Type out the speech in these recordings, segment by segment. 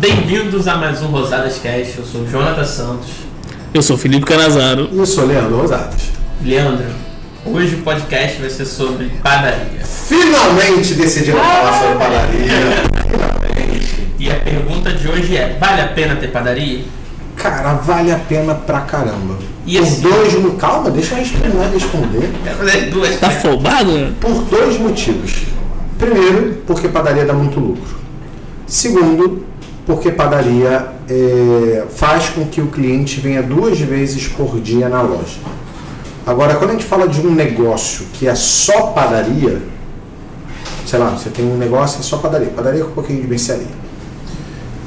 Bem-vindos a mais um Rosadas Cast. Eu sou o Jonathan Santos. Eu sou o Felipe Canazaro. E eu sou o Leandro Rosadas. Leandro, hoje o podcast vai ser sobre padaria. Finalmente decidiram falar sobre padaria. E a pergunta de hoje é: vale a pena ter padaria? Cara, vale a pena pra caramba. E Por assim- dois mo- Calma, deixa eu responder, responder. Quero fazer duas. Tá afobado? Por dois motivos. Primeiro, porque padaria dá muito lucro. Segundo, porque padaria é, faz com que o cliente venha duas vezes por dia na loja. Agora, quando a gente fala de um negócio que é só padaria, sei lá, você tem um negócio que é só padaria, padaria com um pouquinho de mercearia.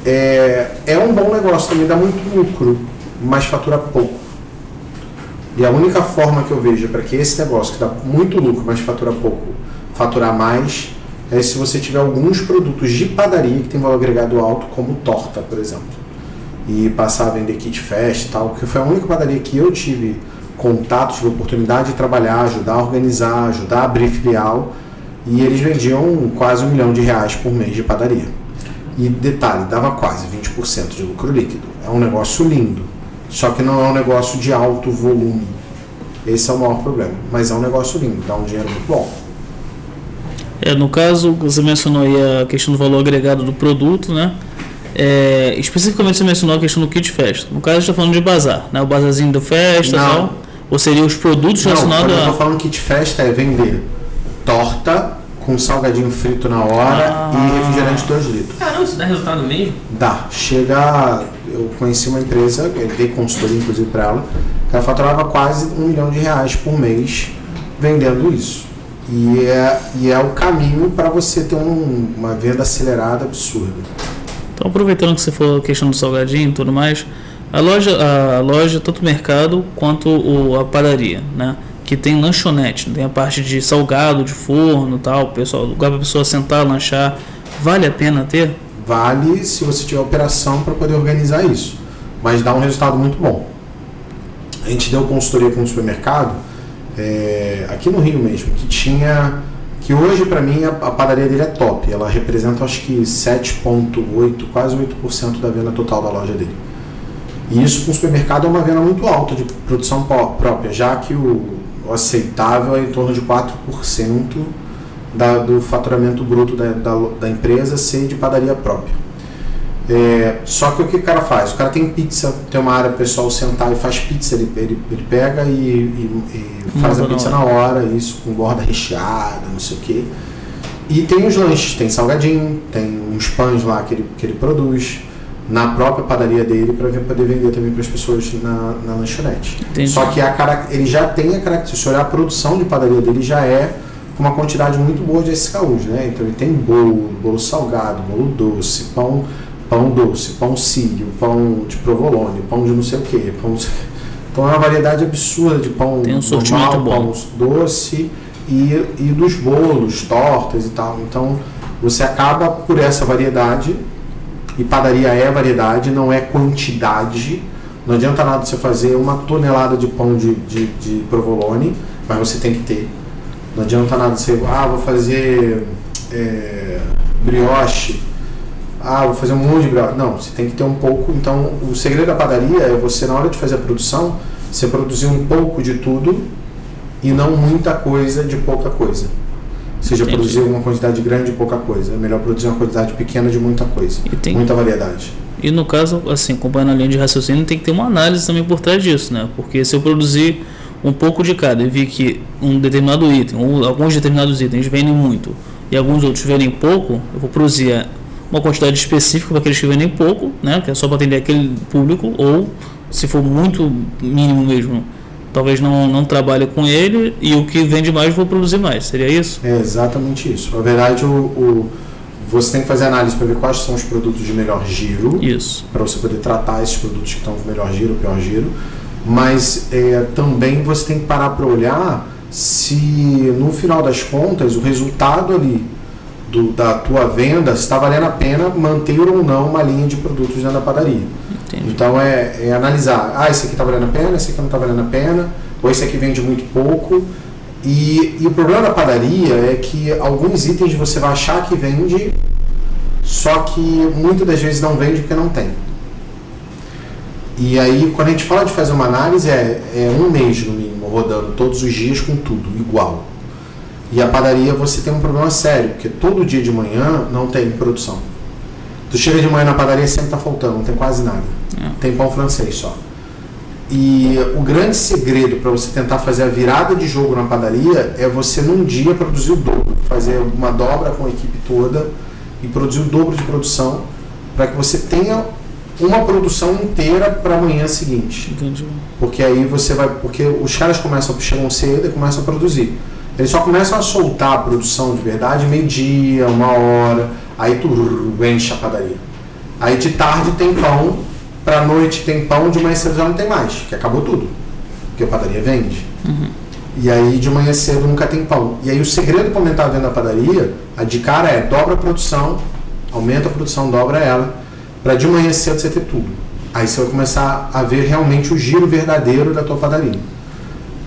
É, é um bom negócio, também dá muito lucro, mas fatura pouco. E a única forma que eu vejo para que esse negócio que dá muito lucro, mas fatura pouco, faturar mais, é se você tiver alguns produtos de padaria que tem valor agregado alto, como torta, por exemplo. E passar a vender kit fest e tal, porque foi a única padaria que eu tive contato, tive oportunidade de trabalhar, ajudar a organizar, ajudar a abrir filial, e eles vendiam quase um milhão de reais por mês de padaria. E detalhe, dava quase 20% de lucro líquido. É um negócio lindo, só que não é um negócio de alto volume. Esse é o maior problema. Mas é um negócio lindo, dá um dinheiro muito bom. É, no caso, você mencionou aí a questão do valor agregado do produto, né? É, especificamente você mencionou a questão do kit festa. No caso, a gente está falando de bazar, né? O bazarzinho da festa e Não. tal. Ou seria os produtos Não, relacionados quando eu tô a. falando kit festa é vender torta com salgadinho frito na hora Ah. e refrigerante 2 litros. Caramba, isso dá resultado mesmo? Dá. Chega. Eu conheci uma empresa, eu dei consultoria inclusive para ela, que ela faturava quase um milhão de reais por mês vendendo isso. E é, e é o caminho para você ter um- uma venda acelerada absurda. Então, aproveitando que você falou a questão do salgadinho e tudo mais, a loja, a loja tanto o mercado quanto o, a padaria, né? Que tem lanchonete, tem a parte de salgado, de forno tal, pessoal, lugar para a pessoa sentar, lanchar. Vale a pena ter? Vale se você tiver operação para poder organizar isso, mas dá um resultado muito bom. A gente deu consultoria com um supermercado, é, aqui no Rio mesmo, que tinha. que hoje para mim a, a padaria dele é top. Ela representa acho que 7,8%, quase 8% da venda total da loja dele. E isso com o supermercado é uma venda muito alta de produção pró- própria, já que o, o aceitável é em torno de 4% da, do faturamento bruto da, da, da empresa ser de padaria própria. É, só que o que o cara faz? O cara tem pizza, tem uma área pessoal sentar e faz pizza, ele, ele, ele pega e, e- e faz a Monta na pizza na hora, isso com borda recheada, não sei o quê. E tem os lanches, tem salgadinho, tem uns pães lá que ele, que ele produz na própria padaria dele para poder vender também para as pessoas na, na lanchonete. Entendi. Só que a, ele já tem a característica, se olhar a produção de padaria dele já é com uma quantidade muito boa de SKUs, né? Então ele tem bolo, bolo salgado, bolo doce, pão, pão doce, pão sírio, pão de provolone, pão de não sei o quê, pão... Então é uma variedade absurda de pão Tem um normal, bom. pão doce e, e dos bolos, tortas e tal. Então você acaba por essa variedade e padaria é variedade, não é quantidade. Não adianta nada você fazer uma tonelada de pão de, de, de provolone, mas você tem que ter. Não adianta nada você, ah, vou fazer é, brioche, ah, vou fazer um monte de brioche. Não, você tem que ter um pouco. Então, o segredo da padaria é você, na hora de fazer a produção, você produzir um pouco de tudo e não muita coisa de pouca coisa. Ou seja, Entendi. produzir uma quantidade grande de pouca coisa. É melhor produzir uma quantidade pequena de muita coisa. Tem- Muita variedade. E no caso, assim, acompanhando a linha de raciocínio, tem que ter uma análise também por trás disso, né? Porque se eu produzir um pouco de cada e vi que um determinado item, ou alguns determinados itens vendem muito e alguns outros vendem pouco, eu vou produzir uma quantidade específica para aqueles que vendem pouco, né? Que é só para atender aquele público, ou se for muito mínimo mesmo, talvez não, não trabalhe com ele e o que vende mais vou produzir mais. Seria isso? É exatamente isso. Na verdade, o, o- você tem que fazer análise para ver quais são os produtos de melhor giro. Isso. para você poder tratar esses produtos que estão com melhor giro, pior giro. Mas é, também você tem que parar para olhar se no final das contas o resultado ali do, da tua venda está valendo a pena manter ou não uma linha de produtos dentro da padaria. Entendi. Então é, é analisar, ah, esse aqui está valendo a pena, esse aqui não está valendo a pena, ou esse aqui vende muito pouco. E, e o problema da padaria é que alguns itens você vai achar que vende Só que muitas das vezes não vende porque não tem. E aí, quando a gente fala de fazer uma análise, é, é um mês no mínimo, rodando todos os dias com tudo, igual. E a padaria você tem um problema sério, porque todo dia de manhã não tem produção. Tu chega de manhã na padaria sempre tá faltando, não tem quase nada. É. Tem pão francês só. E o grande segredo para você tentar fazer a virada de jogo na padaria é você num dia produzir o dobro, fazer uma dobra com a equipe toda e produzir o dobro de produção para que você tenha uma produção inteira para amanhã seguinte. Entendi. Porque aí você vai. Porque os caras começam, chegam cedo e começam a produzir. Eles só começam a soltar a produção de verdade meio-dia, uma hora, aí tu enche a padaria. Aí de tarde tem pão, pra noite tem pão, de manhã cedo já não tem mais, que acabou tudo. Porque a padaria vende. E aí de manhã cedo nunca tem pão. E aí o segredo para aumentar a venda da padaria, a de cara é dobra a produção, aumenta a produção, dobra ela, para de manhã cedo você ter tudo. Aí você vai começar a ver realmente o giro verdadeiro da tua padaria.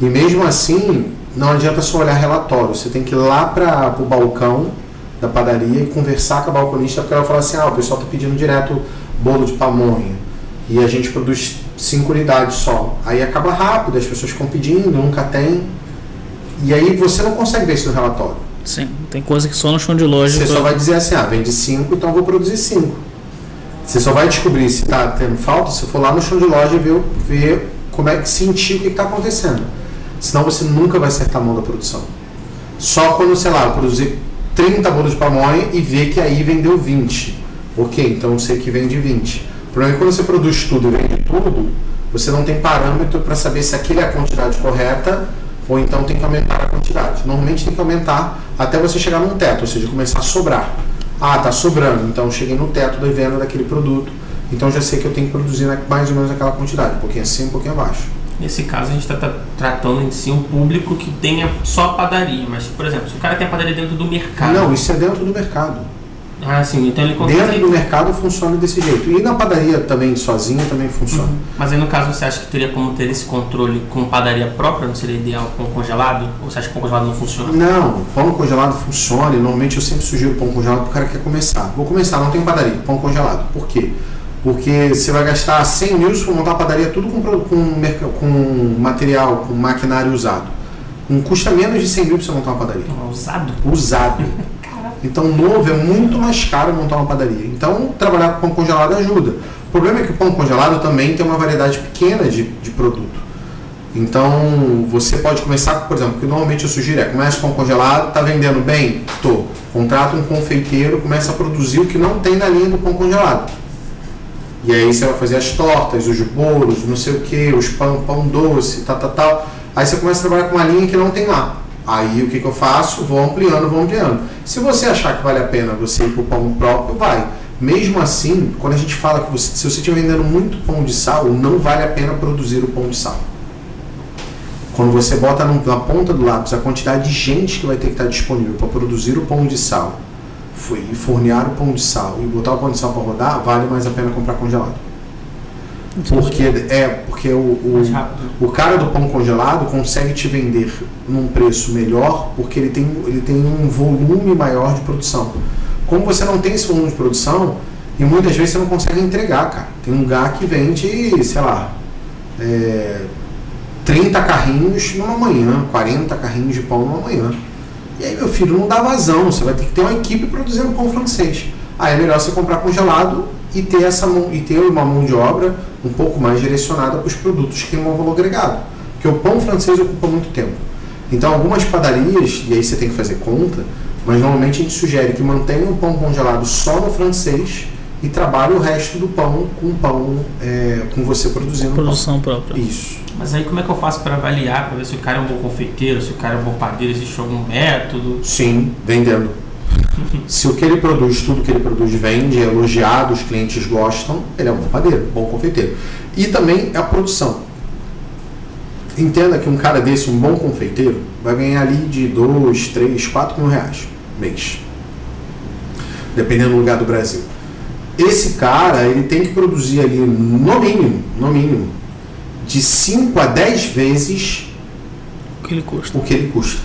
E mesmo assim, não adianta só olhar relatório, você tem que ir lá para o balcão da padaria e conversar com a balconista, porque ela fala assim, ah, o pessoal está pedindo direto bolo de pamonha e a gente produz cinco unidades só. Aí acaba rápido, as pessoas ficam pedindo, nunca tem. E aí você não consegue ver isso no relatório. Sim, tem coisa que só no chão de loja. Você pra- só vai dizer assim, ah, vende 5, então eu vou produzir 5. Você só vai descobrir se está tendo falta se for lá no chão de loja e ver, ver como é que sentir o que está acontecendo. Senão você nunca vai acertar a mão da produção. Só quando, sei lá, produzir 30 bolos de pamonha e ver que aí vendeu 20. Ok, então eu sei que vende 20. O problema é que quando você produz tudo e vende tudo, você não tem parâmetro para saber se aquele é a quantidade correta ou então tem que aumentar a quantidade. Normalmente tem que aumentar até você chegar num teto, ou seja, começar a sobrar. Ah, tá sobrando, então cheguei no teto da venda daquele produto, então já sei que eu tenho que produzir mais ou menos aquela quantidade, um pouquinho acima, um pouquinho abaixo. Nesse caso, a gente está tratando em si um público que tenha só padaria. Mas, por exemplo, se o cara tem a padaria dentro do mercado. Não, isso é dentro do mercado. Ah, sim. Então ele Dentro consegue. do mercado funciona desse jeito. E na padaria também, sozinha, também funciona. Mas aí no caso você acha que teria como ter esse controle com padaria própria? Não seria ideal com congelado? Ou você acha que pão congelado não funciona? Não, pão congelado funciona e normalmente eu sempre sugiro pão congelado para o cara que quer começar. Vou começar, não tem padaria, pão congelado. Por quê? Porque você vai gastar 100 mil for montar a padaria tudo com, com, com material, com maquinário usado. Não custa menos de 100 mil para você montar uma padaria. Usado? Usado. Então, novo é muito mais caro montar uma padaria. Então, trabalhar com pão congelado ajuda. O problema é que o pão congelado também tem uma variedade pequena de, de produto. Então, você pode começar, por exemplo, o que normalmente eu sugiro é começa com pão congelado, tá vendendo bem? Tô. Contrata um confeiteiro, começa a produzir o que não tem na linha do pão congelado. E aí você vai fazer as tortas, os bolos, não sei o que, os pão, pão doce, tal, tal, tal. Aí você começa a trabalhar com uma linha que não tem lá. Aí o que, que eu faço? Vou ampliando, vou ampliando. Se você achar que vale a pena você ir para o pão próprio, vai. Mesmo assim, quando a gente fala que você, se você estiver vendendo muito pão de sal, não vale a pena produzir o pão de sal. Quando você bota na ponta do lápis a quantidade de gente que vai ter que estar disponível para produzir o pão de sal, foi e fornear o pão de sal e botar o pão de sal para rodar, vale mais a pena comprar congelado. Porque é porque o, o, o cara do pão congelado consegue te vender num preço melhor porque ele tem, ele tem um volume maior de produção. Como você não tem esse volume de produção, e muitas vezes você não consegue entregar, cara. Tem um lugar que vende, sei lá, é, 30 carrinhos numa manhã, 40 carrinhos de pão numa manhã. E aí, meu filho, não dá vazão. Você vai ter que ter uma equipe produzindo pão francês. Aí é melhor você comprar congelado e ter, essa mão, e ter uma mão de obra um pouco mais direcionada para os produtos que têm um valor agregado. Porque o pão francês ocupa muito tempo. Então, algumas padarias, e aí você tem que fazer conta, mas normalmente a gente sugere que mantenha o pão congelado só no francês e trabalhe o resto do pão com pão, é, com você produzindo pão. Produção própria. Isso. Mas aí como é que eu faço para avaliar, para ver se o cara é um bom confeiteiro, se o cara é um bom padeiro, existe algum método? Sim, vendendo. Se o que ele produz, tudo que ele produz vende, é elogiado, os clientes gostam, ele é um bom padeiro, bom confeiteiro. E também a produção. Entenda que um cara desse, um bom confeiteiro, vai ganhar ali de 2, 3, 4 mil reais mês. Dependendo do lugar do Brasil. Esse cara, ele tem que produzir ali, no mínimo, no mínimo, de 5 a 10 vezes O que ele custa? o que ele custa.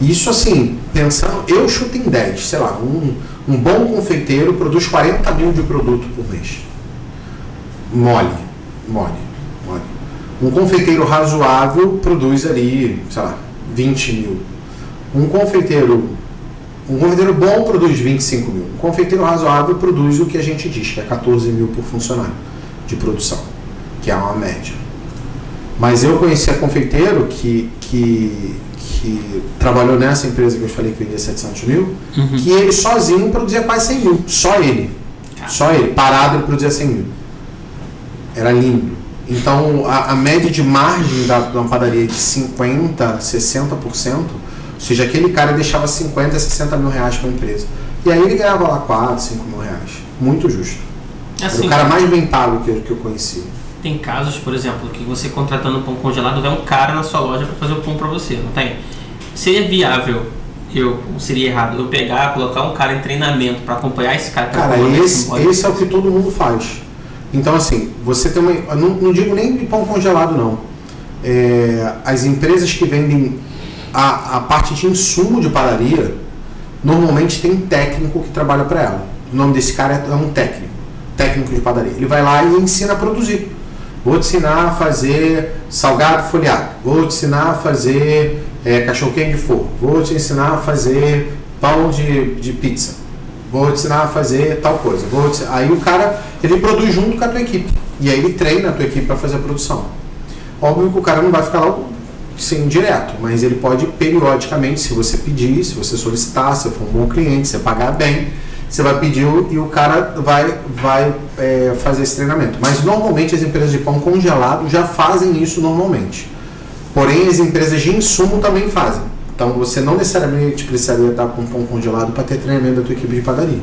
Isso assim, pensando, eu chuto em 10, sei lá, um, Um bom confeiteiro produz 40 mil de produto por mês. Mole, mole, mole. Um confeiteiro razoável produz ali, sei lá, 20 mil. Um confeiteiro, um confeiteiro bom produz 25 mil. Um confeiteiro razoável produz o que a gente diz, que é 14 mil por funcionário de produção, que é uma média. Mas eu conhecia confeiteiro que, que, que trabalhou nessa empresa que eu falei que vendia 700 mil, Uhum. que ele sozinho produzia quase 100 mil. Só ele. Só ele. Parado ele produzia 100 mil. Era lindo. Então a, a média de margem da, de uma padaria é de 50%, 60%, ou seja, aquele cara deixava 50, 60 mil reais para a empresa. E aí ele ganhava lá 4, 5 mil reais. Muito justo. Era Assim, o cara mais bem pago que, eu- que eu conheci. Tem casos, por exemplo, que você contratando pão congelado, vai um cara na sua loja para fazer o pão para você, não tem? Seria viável, eu, seria errado, eu pegar, colocar um cara em treinamento para acompanhar esse cara? Cara, esse, pão? esse é o que todo mundo faz. Então, assim, você tem uma. Não, não digo nem de pão congelado, não. É, as empresas que vendem a, a parte de insumo de padaria, normalmente tem técnico que trabalha para ela. O nome desse cara é um técnico, técnico de padaria. Ele vai lá e ensina a produzir. Vou te ensinar a fazer salgado folhado. Vou te ensinar a fazer é, cachorro quente de forno. Vou te ensinar a fazer pão de, de pizza. Vou te ensinar a fazer tal coisa. Vou te- Aí o cara, ele produz junto com a tua equipe. E aí ele treina a tua equipe para fazer a produção. Óbvio que o cara não vai ficar lá sem direto, mas ele pode periodicamente, se você pedir, se você solicitar, se for um bom cliente, se pagar bem, você vai pedir e o cara vai, vai é, fazer esse treinamento. Mas normalmente as empresas de pão congelado já fazem isso normalmente. Porém, as empresas de insumo também fazem. Então, você não necessariamente precisaria estar com pão congelado para ter treinamento da tua equipe de padaria.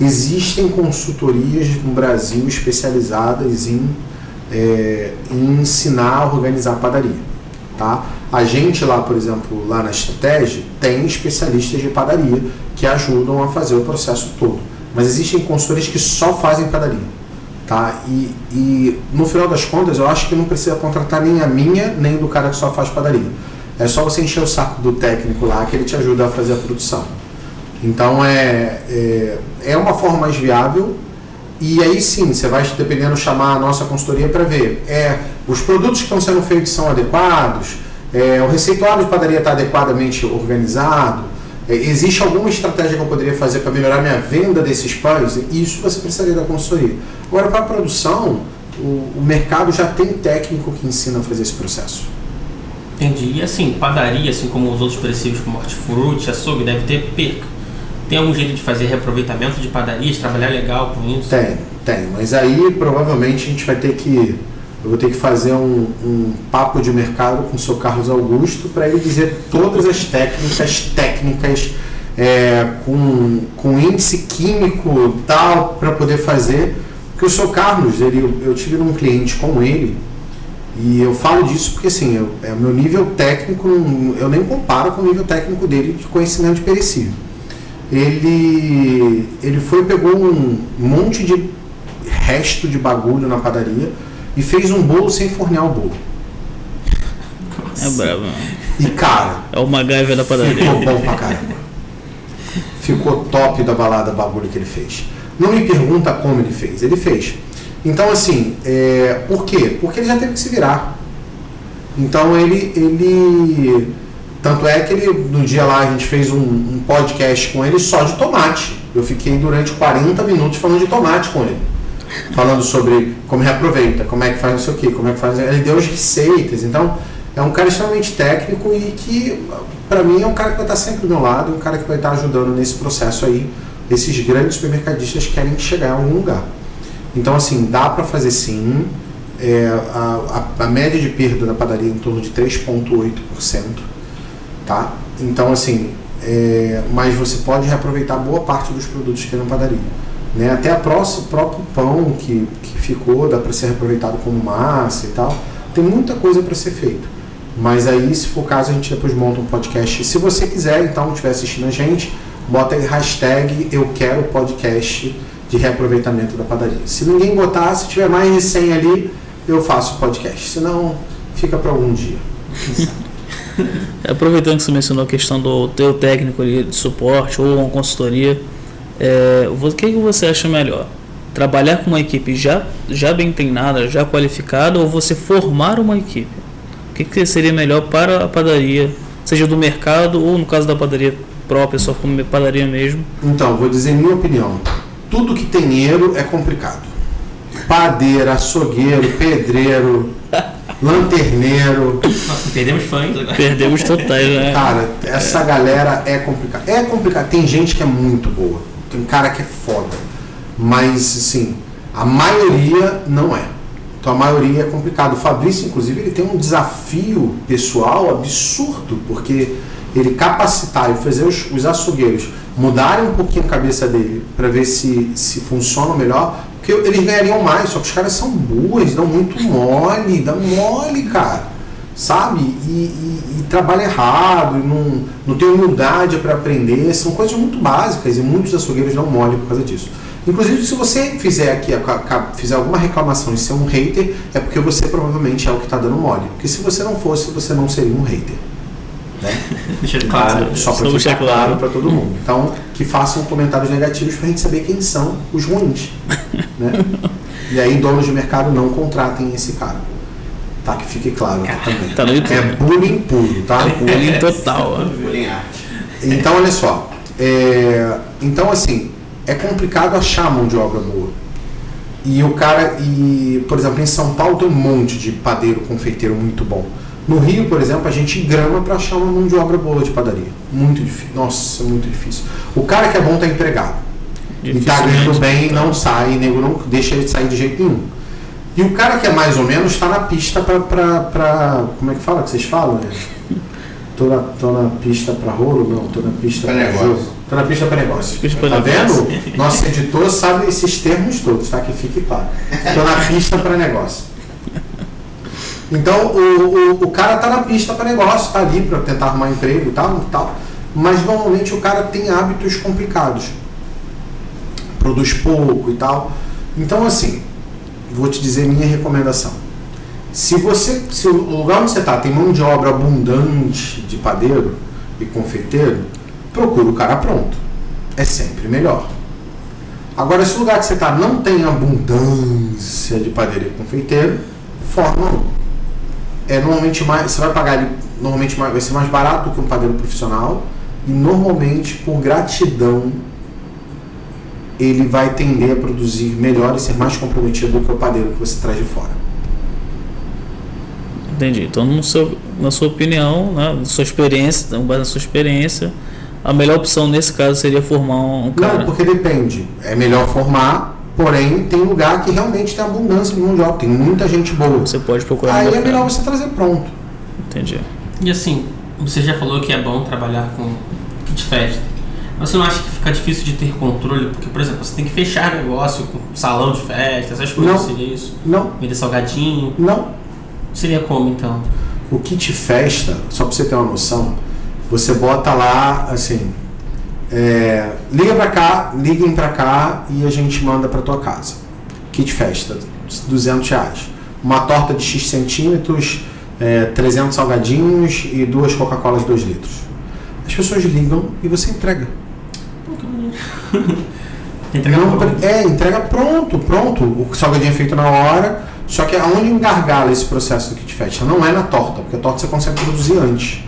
Existem consultorias no Brasil especializadas em, é, em ensinar a organizar a padaria. Tá? A gente lá, por exemplo, lá na estratégia, tem especialistas de padaria que ajudam a fazer o processo todo. Mas existem consultores que só fazem padaria. Tá? E, e no final das contas, eu acho que não precisa contratar nem a minha, nem do cara que só faz padaria. É só você encher o saco do técnico lá que ele te ajuda a fazer a produção. Então é, é, é uma forma mais viável. E aí sim, você vai, dependendo, chamar a nossa consultoria para ver. É, os produtos que estão sendo feitos são adequados, é, o receituário de padaria está adequadamente organizado, existe alguma estratégia que eu poderia fazer para melhorar minha venda desses pães? Isso você precisaria da consultoria. Agora, para a produção, o, o mercado já tem técnico que ensina a fazer esse processo. Entendi. E assim, padaria, assim como os outros perecíveis como hortifruti, açougue, deve ter perca. Tem algum jeito de fazer reaproveitamento de padarias, trabalhar legal com isso? Tem, tem. Mas aí provavelmente a gente vai ter que. Eu vou ter que fazer um, um papo de mercado com o seu Carlos Augusto para ele dizer todas as técnicas, técnicas é, com, com índice químico tal para poder fazer. Porque o seu Carlos, ele, eu tive um cliente com ele e eu falo disso porque assim, eu, é, meu nível técnico, eu nem comparo com o nível técnico dele de conhecimento de perecível. Ele, ele foi pegou um monte de resto de bagulho na padaria e fez um bolo sem fornear o bolo. É bravo. E cara, É o MacGyver da padaria. ficou bom pra caramba. Ficou top da balada bagulho que ele fez. Não me pergunta como ele fez, ele fez. Então assim, é, por quê? Porque ele já teve que se virar. Então ele, ele tanto é que ele no dia lá a gente fez um, um podcast com ele só de tomate. Eu fiquei durante 40 minutos falando de tomate com ele. Falando sobre como reaproveita, como é que faz não sei o que, como é que faz. Ele deu as receitas. Então, é um cara extremamente técnico e que, para mim, é um cara que vai estar sempre do meu lado, um cara que vai estar ajudando nesse processo aí. Esses grandes supermercadistas querem chegar em algum lugar. Então, assim, dá para fazer sim. É, a, a, a média de perda da padaria é em torno de 3,8%. Tá? Então, assim, é, mas você pode reaproveitar boa parte dos produtos que tem na padaria. Né? Até a próxima, o próprio pão que, que ficou, dá para ser reaproveitado como massa e tal. Tem muita coisa para ser feito. Mas aí, se for o caso, a gente depois monta um podcast. Se você quiser, então, estiver assistindo a gente, bota aí hashtag eu quero podcast de reaproveitamento da padaria. Se ninguém botar, se tiver mais de 100 ali, eu faço o podcast. Senão, fica para algum dia. Aproveitando que você mencionou a questão do teu técnico ali de suporte ou uma consultoria, É, o que, que você acha melhor? Trabalhar com uma equipe já, já bem treinada, já qualificada, ou você formar uma equipe? O que, que seria melhor para a padaria, seja do mercado ou no caso da padaria própria, só como padaria mesmo? Então, vou dizer minha opinião. Tudo que tem dinheiro é complicado. Padeiro, açougueiro, pedreiro, lanterneiro. Nossa, perdemos fãs agora. Perdemos totais, né? Cara, essa galera é complicada. É complicado. Tem gente que é muito boa. Tem cara que é foda. Mas, assim, a maioria não é. Então a maioria é complicado. O Fabrício, inclusive, ele tem um desafio pessoal absurdo, porque ele capacitar e fazer os, os açougueiros mudarem um pouquinho a cabeça dele para ver se, se funciona melhor, porque eles ganhariam mais, só que os caras são boas, dão muito mole, dão mole, cara. Sabe? E, e, e trabalha errado, não, não tem humildade para aprender, são coisas muito básicas e muitos açougueiros dão mole por causa disso. Inclusive, se você fizer aqui fizer alguma reclamação e ser um hater, é porque você provavelmente é o que está dando mole. Porque se você não fosse, você não seria um hater. Né? Deixa claro. Só para ficar claro para todo mundo. Então, que façam comentários negativos para a gente saber quem são os ruins. Né? E aí, donos de mercado não contratem esse cara. Tá? Que fique claro aqui também. Tá no YouTube. É bullying puro, tá? Bullying total. Bullying arte. Então, olha só. É, então, assim, é complicado achar mão de obra boa. E o cara, e, por exemplo, em São Paulo tem um monte de padeiro, confeiteiro muito bom. No Rio, por exemplo, a gente grama para achar uma mão de obra boa de padaria. Muito difícil. Nossa, muito difícil. O cara que é bom tá empregado. E tá ganhando bem, não sai, nego não deixa ele sair de jeito nenhum. E o cara que é mais ou menos está na pista pra. Como é que fala que vocês falam? Né? Tô na, tô na pista para rolo? Não, tô na pista Pra para negócio. jogo. Tô na pista para negócio. Pista tá negócio. vendo? Nosso editor sabe esses termos todos, tá? Que fique claro. Tô na pista para negócio. Então o, o, o cara tá na pista para negócio, tá ali para tentar arrumar emprego e tal, e tal. Mas normalmente o cara tem hábitos complicados. Produz pouco e tal. Então assim, vou te dizer minha recomendação. Se você, se o lugar onde você está tem mão de obra abundante de padeiro e confeiteiro, procura o cara pronto. É sempre melhor. Agora, se o lugar que você está não tem abundância de padeiro e confeiteiro, forma. É normalmente mais, você vai pagar ele normalmente mais, vai ser mais barato que um padeiro profissional e normalmente por gratidão ele vai tender a produzir melhor e ser mais comprometido do que o padeiro que você traz de fora. Entendi. Então, no seu, na sua opinião, né, na sua experiência, então, base na sua experiência, a melhor opção nesse caso seria formar um cara. Não, porque depende. É melhor formar, porém tem lugar que realmente tem abundância de mão de obra, tem muita gente boa. Você pode procurar Aí é melhor você trazer pronto. Entendi. E assim, você já falou que é bom trabalhar com kit festa. Mas você não acha que fica difícil de ter controle? Porque, por exemplo, você tem que fechar negócio com salão de festa, essas coisas, Não. seria isso? Não, Vender salgadinho. não. Seria como então? O kit festa, só para você ter uma noção, você bota lá assim, é, liga pra cá, liguem pra cá e a gente manda pra tua casa. Kit festa, 200 reais. Uma torta de X centímetros, é, 300 salgadinhos e duas Coca-Colas de 2 litros. As pessoas ligam e você entrega. Entregar Não, pronto. é, entrega pronto, pronto. O salgadinho é feito na hora. Só que aonde gargala esse processo do kit festa? Não é na torta, porque a torta você consegue produzir antes.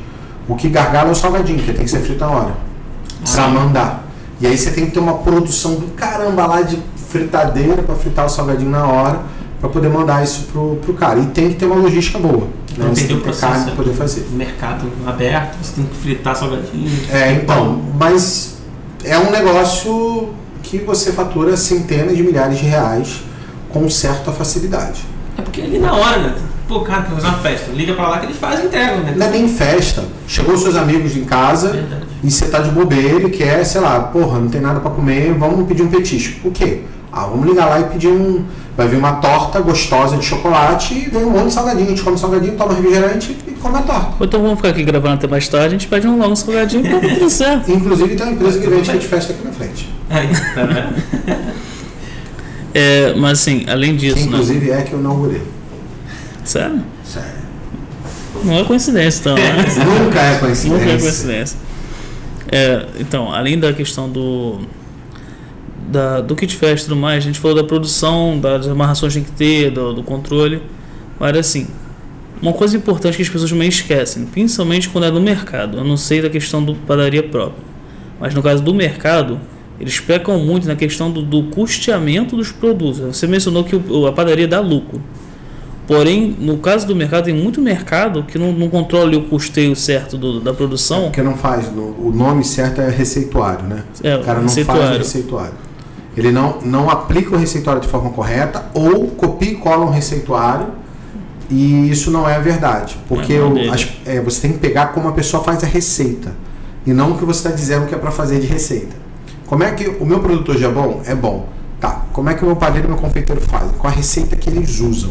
O que gargala é o salgadinho, que tem que ser frito na hora. Pra Sim. mandar. E aí você tem que ter uma produção do caramba lá de fritadeira para fritar o salgadinho na hora, para poder mandar isso pro, pro cara. E tem que ter uma logística boa. Né? Você tem o que ter carne para poder fazer. Mercado aberto, você tem que fritar salgadinho. É, então, mas é um negócio que você fatura centenas de milhares de reais com certa facilidade. É porque ali na hora, né? Pô, cara, quer fazer uma festa. Liga pra lá que eles fazem entrega, né? Não é nem festa. Chegou seus amigos em casa Verdade. e você tá de bobeira e quer, sei lá, porra, não tem nada pra comer, vamos pedir um petisco. O quê? Ah, vamos ligar lá e pedir um. Vai vir uma torta gostosa de chocolate e vem um monte de salgadinho. A gente come salgadinho, toma refrigerante e come a torta. Ou então vamos ficar aqui gravando até mais tarde, a gente pede um logo um salgadinho e tá tudo certo. Inclusive tem uma empresa que vende kit festa aqui na frente. Aí, tá vendo? É, mas assim, além Que disso, né? inclusive é que eu inaugurei. Sério? Sério. Não é coincidência, então, né? Nunca é Não foi coincidência. coincidência. É, então, além da questão do da, do kit fest e tudo mais, a gente falou da produção, das amarrações que tem que ter, do, do controle. Mas assim, uma coisa importante que as pessoas também esquecem, principalmente quando é no mercado. Eu não sei da questão do padaria própria, mas no caso do mercado, eles pecam muito na questão do, do custeamento dos produtos. Você mencionou que o, a padaria dá lucro. Porém, no caso do mercado, tem muito mercado que não, não controla o custeio certo do, da produção. Porque não faz, o nome certo é receituário, né? É, o cara não faz o receituário. Ele não, não aplica o receituário de forma correta ou copia e cola um receituário e isso não é a verdade. Porque É, o- as- é, você tem que pegar como a pessoa faz a receita e não o que você está dizendo que é para fazer de receita. Como é que o meu produto hoje é bom? É bom. Tá. Como é que o meu padeiro e o meu confeiteiro fazem? Com a receita que eles usam.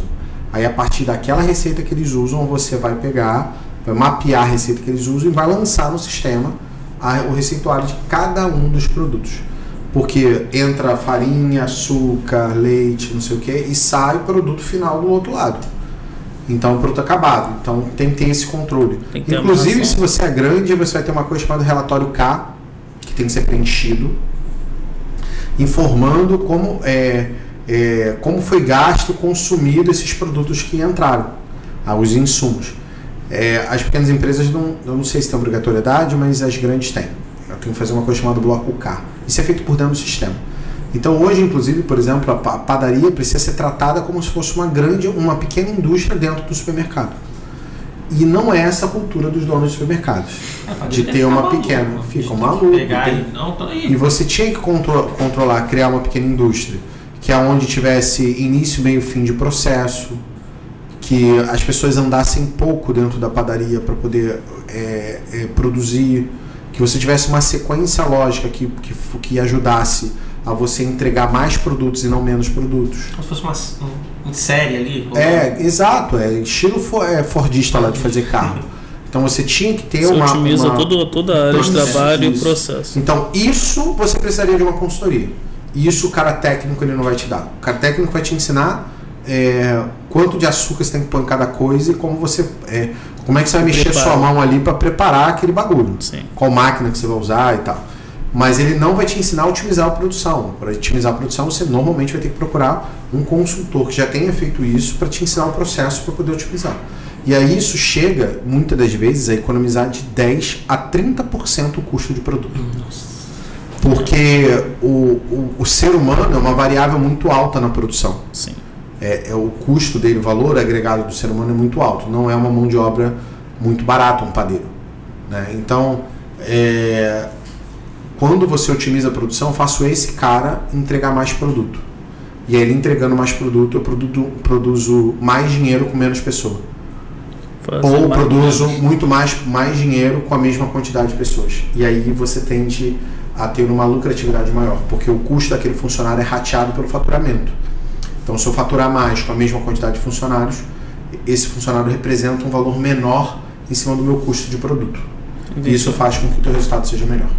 Aí a partir daquela receita que eles usam, você vai pegar, vai mapear a receita que eles usam e vai lançar no sistema a- o receituário de cada um dos produtos. Porque entra farinha, açúcar, leite, não sei o que, e sai o produto final do outro lado. Então, o produto acabado. Então, tem que ter esse controle. Ter Inclusive, se você é grande, você vai ter uma coisa chamada relatório K, que tem que ser preenchido, informando como, é, é, como foi gasto, consumido esses produtos que entraram, ah, os insumos. É, as pequenas empresas, não, eu não sei se tem obrigatoriedade, mas as grandes têm. Eu tenho que fazer uma coisa chamada bloco K. Isso é feito por dentro do sistema. Então hoje, inclusive, por exemplo, a pa- padaria precisa ser tratada como se fosse uma grande, uma pequena indústria dentro do supermercado. E não é essa a cultura dos donos de supermercados. É, De ter uma maluco, pequena. a gente Ficam tem que malucos, Pegar e, não. E você tinha que contro- controlar, criar uma pequena indústria, que é onde tivesse início, meio, fim de processo, que as pessoas andassem pouco dentro da padaria para poder é, é, produzir, que você tivesse uma sequência lógica que, que, que ajudasse a você entregar mais produtos e não menos produtos. Como se fosse uma, um, em série ali. É, exato, é estilo for, é, fordista lá de fazer carro. Então você tinha que ter Você uma. otimiza uma- todo, toda a área de Isso, trabalho e processo. Então, isso você precisaria de uma consultoria. Isso o cara técnico ele não vai te dar. O cara técnico vai te ensinar é, quanto de açúcar você tem que pôr em cada coisa e como você. é, como é que você vai mexer a Prepara. sua mão ali para preparar aquele bagulho. Sim. Qual máquina que você vai usar e tal. Mas ele não vai te ensinar a otimizar a produção. Para otimizar a produção, você normalmente vai ter que procurar um consultor que já tenha feito isso para te ensinar o processo para poder otimizar. E aí isso chega, muitas das vezes, a economizar de 10 a 30% o custo de produto. Porque o, o, o ser humano é uma variável muito alta na produção. Sim. É, é o custo dele, o valor agregado do ser humano é muito alto. Não é uma mão de obra muito barata um padeiro. Né? Então, é, quando você otimiza a produção, eu faço esse cara entregar mais produto. E aí, ele entregando mais produto, eu produzo, produzo mais dinheiro com menos pessoa. Fazer Ou produzo muito mais, mais dinheiro com a mesma quantidade de pessoas. E aí você tende a ter uma lucratividade maior, porque o custo daquele funcionário é rateado pelo faturamento. Então, se eu faturar mais com a mesma quantidade de funcionários, esse funcionário representa um valor menor em cima do meu custo de produto. E isso faz com que o teu resultado seja melhor.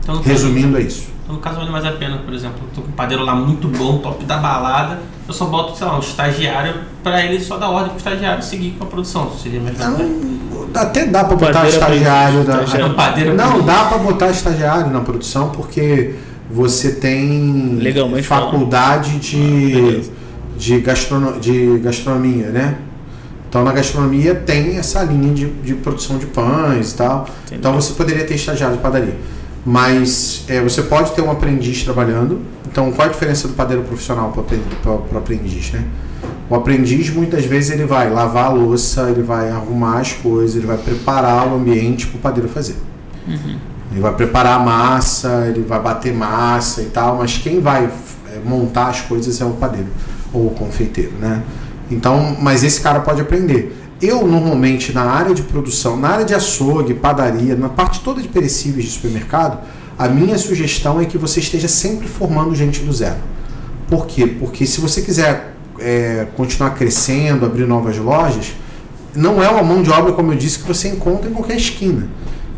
Então, caso- Resumindo, é isso. Então, no caso, vale mais a pena, por exemplo, eu tô com um padeiro lá muito bom, top da balada, eu só boto, sei lá, um estagiário pra ele só dar ordem pro estagiário seguir com a produção. Seria melhor. Não, né? até dá para botar Padeiro estagiário. da- estagiário. Ah, no padeiro Não, aprendiz. dá para botar estagiário na produção porque você tem Legalmente faculdade de, Beleza. De, gastrono, de gastronomia, né? Então na gastronomia tem essa linha de, de produção de pães e tal. Entendi. Então você poderia ter estagiário de padaria. Mas é, você pode ter um aprendiz trabalhando. Então qual a diferença do padeiro profissional para o aprendiz, né? O aprendiz muitas vezes ele vai lavar a louça, ele vai arrumar as coisas, ele vai preparar o ambiente para o padeiro fazer. Ele vai preparar a massa, ele vai bater massa e tal, mas quem vai é, montar as coisas é o padeiro ou confeiteiro, né? Então, mas esse cara pode aprender. Eu normalmente na área de produção, na área de açougue, padaria, na parte toda de perecíveis de supermercado, a minha sugestão é que você esteja sempre formando gente do zero. Por quê? Porque se você quiser é, continuar crescendo, abrir novas lojas, não é uma mão de obra, como eu disse, que você encontra em qualquer esquina.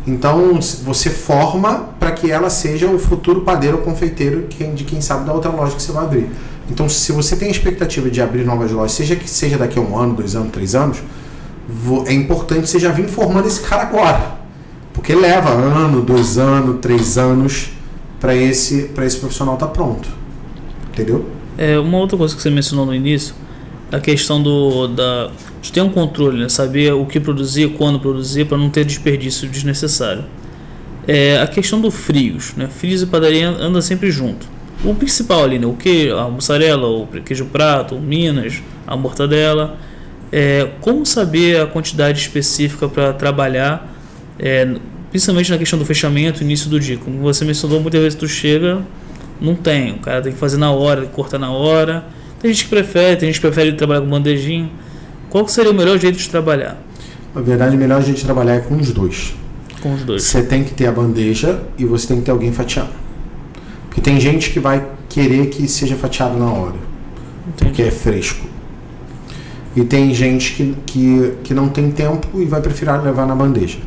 Então você forma para que ela seja o futuro padeiro ou confeiteiro de quem sabe da outra loja que você vai abrir. Então se você tem a expectativa de abrir novas lojas, seja que seja daqui a um ano, dois anos, três anos, é importante você já vir formando esse cara agora. Porque leva ano, dois anos, três anos para esse, esse profissional estar pronto. Entendeu? É, uma outra coisa que você mencionou no início, a questão do da de ter um controle, né? saber o que produzir, quando produzir, para não ter desperdício desnecessário. É, a questão do frios, né? Frios e padaria andam sempre junto. O principal ali, né? O que? A mussarela, o queijo prato, o minas, a mortadela. É, como saber a quantidade específica para trabalhar, é, principalmente na questão do fechamento, início do dia. Como você mencionou, muitas vezes tu chega, não tem, o cara tem que fazer na hora, tem que cortar na hora. Tem gente que prefere, tem gente que prefere trabalhar com bandejinho. Qual seria o melhor jeito de trabalhar? Na verdade, o melhor jeito de trabalhar é com os dois. Com os dois. Você tem que ter a bandeja e você tem que ter alguém fatiando. Porque tem gente que vai querer que seja fatiado na hora, Entendi. porque é fresco. E tem gente que, que, que não tem tempo e vai preferir levar na bandeja.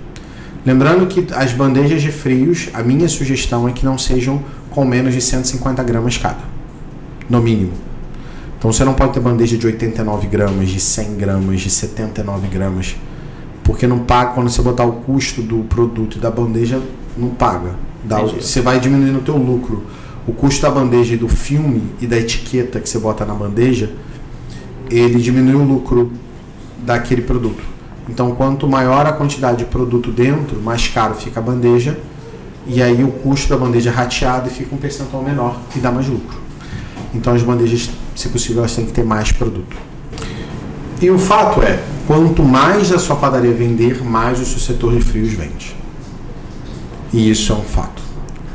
Lembrando que as bandejas de frios, a minha sugestão é que não sejam com menos de 150 gramas cada, no mínimo. Então você não pode ter bandeja de 89 gramas, de 100 gramas, de 79 gramas, porque não paga quando você botar o custo do produto e da bandeja, não paga. Entendi. você vai diminuindo o teu lucro. O custo da bandeja e do filme e da etiqueta que você bota na bandeja, ele diminui o lucro daquele produto. Então, quanto maior a quantidade de produto dentro, mais caro fica a bandeja, e aí o custo da bandeja é rateado e fica um percentual menor e dá mais lucro. Então, as bandejas, se possível, elas têm que ter mais produto. E o fato é, quanto mais a sua padaria vender, mais o seu setor de frios vende. E isso é um fato.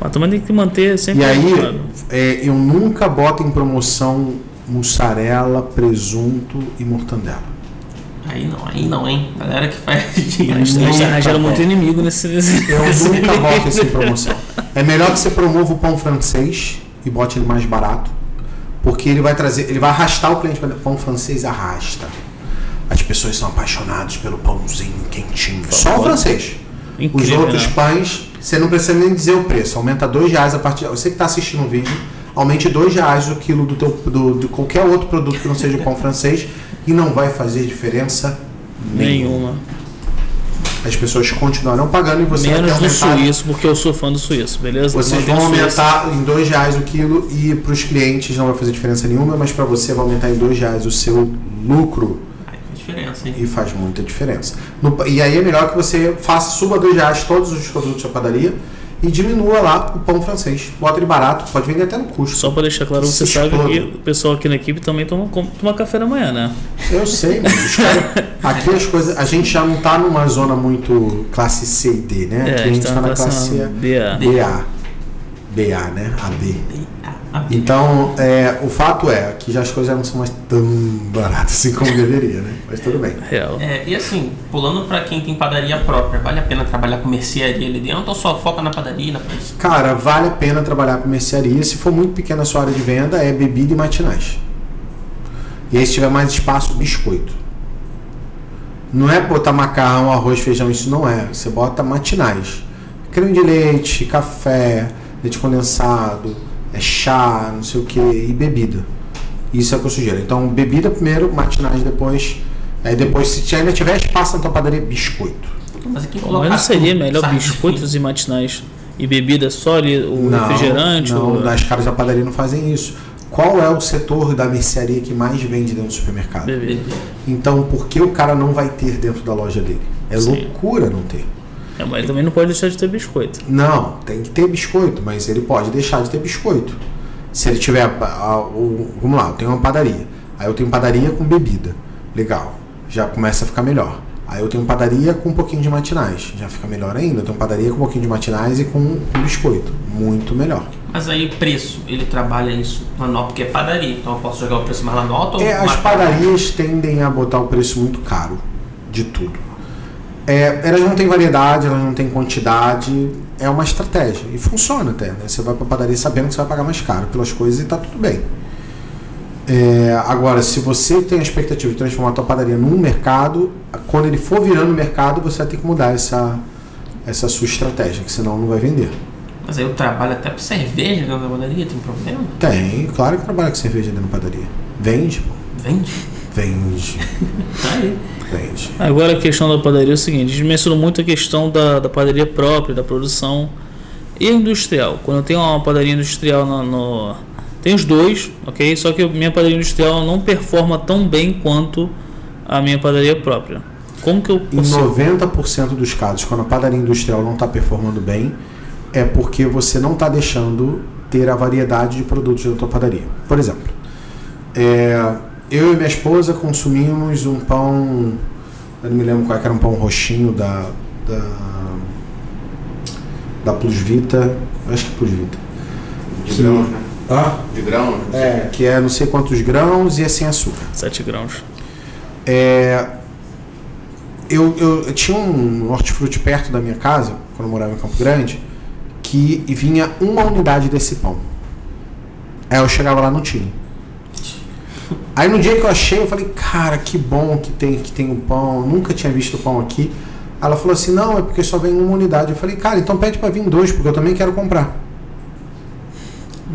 Mas também tem que manter sempre. E aí, é, eu nunca boto em promoção mussarela, presunto e mortandela. Aí não, aí não, hein? Galera que faz dinheiro. Mas nunca arranjaram muito inimigo nesse. Eu nesse nunca boto isso em promoção. É melhor que você promova o pão francês e bote ele mais barato, porque ele vai trazer, ele vai arrastar o cliente para pão francês arrasta. As pessoas são apaixonadas pelo pãozinho quentinho. Só o francês. Os Incrível, outros né? pães, você não precisa nem dizer o preço. Aumenta dois reais a partir. Você que está assistindo o vídeo, aumente dois reais o quilo do teu, do, de qualquer outro produto que não seja o pão francês e não vai fazer diferença nenhuma. Nenhuma. As pessoas continuarão pagando e você vai Menos ter do suíço, porque eu sou fã do suíço, beleza? Vocês vão o suíço. aumentar em dois reais o quilo e para os clientes não vai fazer diferença nenhuma, mas para você vai aumentar em dois reais o seu lucro diferença, hein? e faz muita diferença. No- e aí é melhor que você faça, suba dois reais todos os produtos da padaria e diminua lá o pão francês. Bota ele barato, pode vender até no custo. Só pra deixar claro, Que você se sabe exploda. que o pessoal aqui na equipe também toma, toma café da manhã, né? Eu sei, mas aqui as coisas. A gente já não tá numa zona muito classe C e D, né? É, aqui a gente tá na classe BA. BA. BA, né? AB. Então, é, o fato é que já as coisas já não são mais tão baratas assim como deveria, né? Mas tudo bem. Real. É, e assim, pulando pra quem tem padaria própria, vale a pena trabalhar com mercearia ali dentro ou só foca na padaria e na? Cara, vale a pena trabalhar com mercearia. Se for muito pequena a sua área de venda, é bebida e matinais. E aí, se tiver mais espaço, biscoito. Não é botar macarrão, arroz, feijão, isso não é. Você bota matinais. Creme de leite, café, leite condensado, é chá, não sei o que, e bebida. Isso é o que eu sugiro. Então, bebida primeiro, matinais depois. Aí depois, se ainda tiver espaço na tua padaria, biscoito. Mas aqui Bom, mas não seria melhor biscoitos e matinais e bebida só ali, o Não, refrigerante? Não, o... as caras da padaria não fazem isso. Qual é o setor da mercearia que mais vende dentro do supermercado? Bebida. Então, por que o cara não vai ter dentro da loja dele? É Sim. loucura não ter. É, mas ele também não pode deixar de ter biscoito. Não, tem que ter biscoito, mas ele pode deixar de ter biscoito. Se ele tiver. a- a- o- vamos lá, eu tenho uma padaria. Aí eu tenho padaria com bebida. Legal. Já começa a ficar melhor. Aí eu tenho padaria com um pouquinho de matinais. Já fica melhor ainda. Eu tenho padaria com um pouquinho de matinais e com, com biscoito. Muito melhor. Mas aí preço, ele trabalha isso na nota porque é padaria, então eu posso jogar o preço mais na nota É, ou as mais- padarias tendem a botar o preço muito caro de tudo. É, elas não têm variedade, elas não têm quantidade, é uma estratégia e funciona até. Né? Você vai para padaria sabendo que você vai pagar mais caro pelas coisas e tá tudo bem. É, agora, se você tem a expectativa de transformar a tua padaria num mercado, quando ele for virando mercado, você vai ter que mudar essa, essa sua estratégia, que senão não vai vender. Mas aí eu trabalho até pra cerveja dentro da padaria, tem problema? Tem, claro que trabalha com cerveja dentro da padaria. Vende, pô. Vende? Vende, Tá aí. Agora a questão da padaria é o seguinte, a gente mencionou muito a questão da, da padaria própria, da produção. E industrial? Quando eu tenho uma padaria industrial no, no tem os dois, ok? Só que a minha padaria industrial não performa tão bem quanto a minha padaria própria. Como que eu consigo? Em 90% dos casos, quando a padaria industrial não está performando bem, é porque você não está deixando ter a variedade de produtos da tua padaria. Por exemplo, é, eu e minha esposa consumimos um pão, eu não me lembro qual é era um pão roxinho da, da, da Plus Vita, acho que é Plus Vita. De grãos, né? Ah? De grãos? É, que é não sei quantos grãos e é sem açúcar. 7 grãos. É, eu, eu, eu, tinha um hortifruti perto da minha casa, quando eu morava em Campo Grande, que vinha uma unidade desse pão. Aí eu chegava lá não tinha. Aí no dia que eu achei, eu falei, cara, que bom que tem que tem o um pão, nunca tinha visto o pão aqui. Ela falou assim, não, é porque só vem uma unidade. Eu falei, cara, então pede para vir dois, porque eu também quero comprar.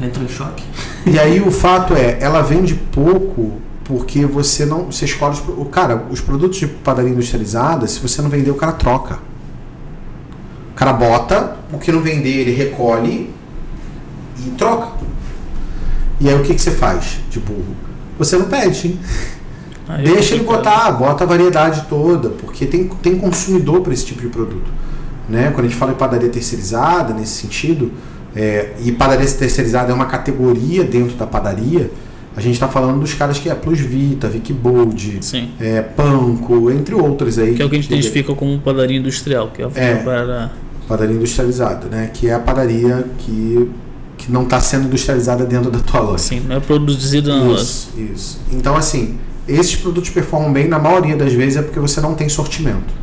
Entrou em choque. E aí o fato é, ela vende pouco porque você não. Você escolhe os, o Cara, os produtos de padaria industrializada, se você não vender, o cara troca. O cara bota, o que não vender, ele recolhe e troca. E aí o que, que você faz de burro? Você não pede. Ah, Deixa ele botar, bota a variedade toda, porque tem, tem consumidor para esse tipo de produto. Né? Quando a gente fala em padaria terceirizada, nesse sentido, é, e padaria terceirizada é uma categoria dentro da padaria, a gente está falando dos caras que é Plus Vita, Vic Bold, é, Panko, entre outros aí. Que é o que a gente identifica como padaria industrial, que é a é, para... padaria industrializada, né? Que é a padaria que, que não está sendo industrializada dentro da tua loja. Sim, não é produzida na loja. Isso, isso. Então, assim, esses produtos performam bem, na maioria das vezes é porque você não tem sortimento.